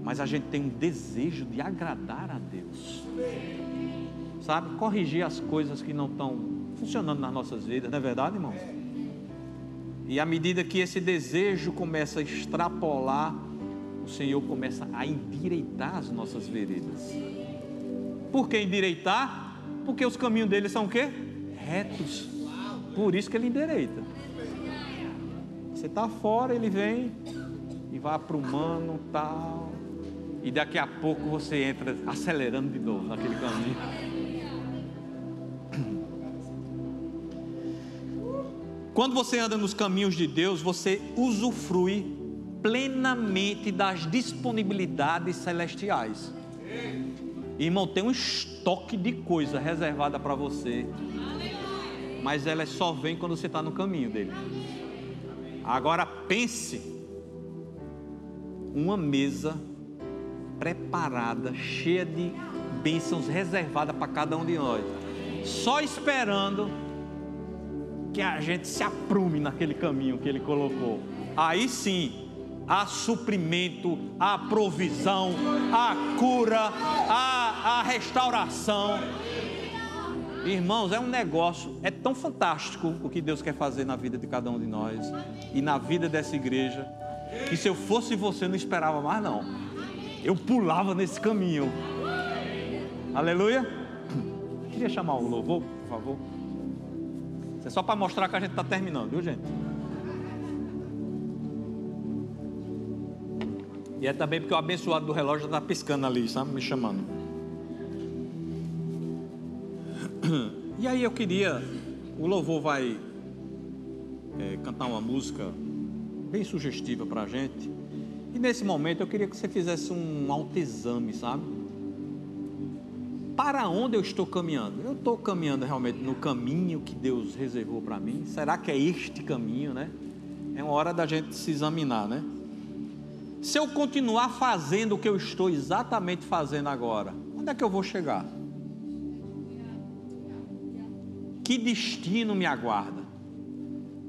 mas a gente tem um desejo de agradar a Deus. Sabe? Corrigir as coisas que não estão funcionando nas nossas vidas, não é verdade, irmãos? E à medida que esse desejo começa a extrapolar, o Senhor começa a endireitar as nossas veredas. Por que endireitar? Porque os caminhos dele são o quê? Retos. Por isso que ele endireita. Você está fora, ele vem, e vai aprumando tal. E daqui a pouco você entra acelerando de novo naquele caminho. Quando você anda nos caminhos de Deus, você usufrui plenamente das disponibilidades celestiais. Irmão, tem um estoque de coisa reservada para você. mas ela só vem quando você está no caminho dele. Agora pense uma mesa preparada, cheia de bênçãos reservadas para cada um de nós, só esperando que a gente se aprume naquele caminho que ele colocou. Aí sim, há suprimento, há provisão, há cura, há, há restauração. Irmãos, é um negócio, é tão fantástico o que Deus quer fazer na vida de cada um de nós e na vida dessa igreja, que se eu fosse você não esperava mais não. Eu pulava nesse caminho. Aleluia. Queria chamar o louvor, por favor. Isso é só para mostrar que a gente está terminando, viu gente? E é também porque o abençoado do relógio está piscando ali, sabe? Me chamando. E aí eu queria. O louvor vai é, cantar uma música bem sugestiva para a gente. E nesse momento eu queria que você fizesse um autoexame, sabe? Para onde eu estou caminhando? Eu estou caminhando realmente no caminho que Deus reservou para mim? Será que é este caminho, né? É uma hora da gente se examinar, né? Se eu continuar fazendo o que eu estou exatamente fazendo agora, onde é que eu vou chegar? Que destino me aguarda?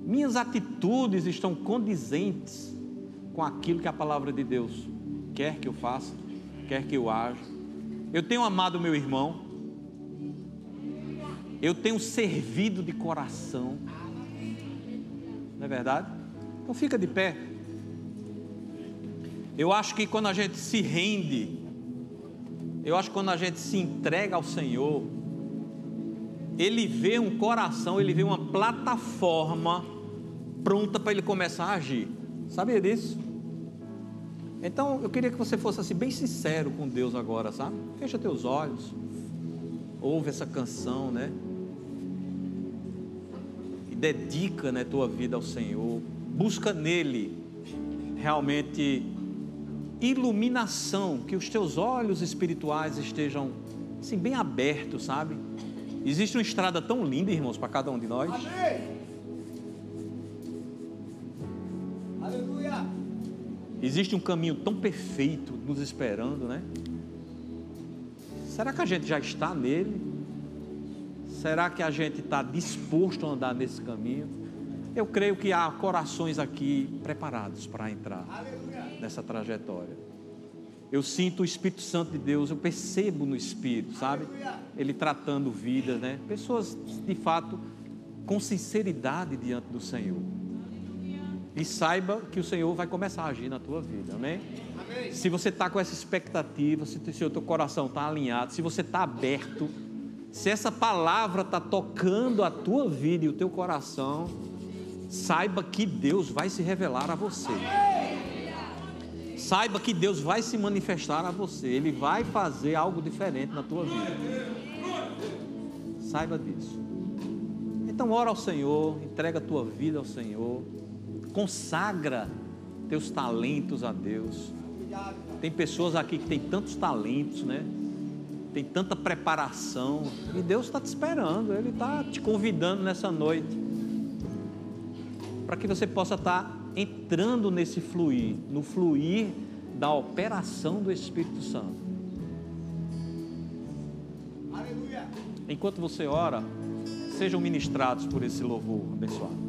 Minhas atitudes estão condizentes com aquilo que a palavra de Deus quer que eu faça, quer que eu haja. Eu tenho amado meu irmão, eu tenho servido de coração, não é verdade? Então fica de pé. Eu acho que quando a gente se rende, eu acho que quando a gente se entrega ao Senhor, Ele vê um coração, Ele vê uma plataforma pronta para Ele começar a agir. Sabia disso? Então eu queria que você fosse assim, bem sincero com Deus agora, sabe? Fecha teus olhos, ouve essa canção, né? E dedica né, tua vida ao Senhor. Busca nele realmente iluminação, que os teus olhos espirituais estejam assim, bem abertos, sabe? Existe uma estrada tão linda, irmãos, para cada um de nós. Amém. Aleluia. Existe um caminho tão perfeito nos esperando, né? Será que a gente já está nele? Será que a gente está disposto a andar nesse caminho? Eu creio que há corações aqui preparados para entrar. Aleluia nessa trajetória. Eu sinto o Espírito Santo de Deus, eu percebo no Espírito, sabe? Ele tratando vidas, né? Pessoas, de fato, com sinceridade diante do Senhor. E saiba que o Senhor vai começar a agir na tua vida, amém? amém. Se você está com essa expectativa, se o teu coração está alinhado, se você está aberto, se essa palavra está tocando a tua vida e o teu coração, saiba que Deus vai se revelar a você. Saiba que Deus vai se manifestar a você, Ele vai fazer algo diferente na tua vida. Saiba disso. Então, ora ao Senhor, entrega a tua vida ao Senhor, consagra teus talentos a Deus. Tem pessoas aqui que têm tantos talentos, né? Tem tanta preparação, e Deus está te esperando, Ele está te convidando nessa noite, para que você possa estar tá entrando nesse fluir, no fluir da operação do Espírito Santo. Aleluia. Enquanto você ora, sejam ministrados por esse louvor abençoado.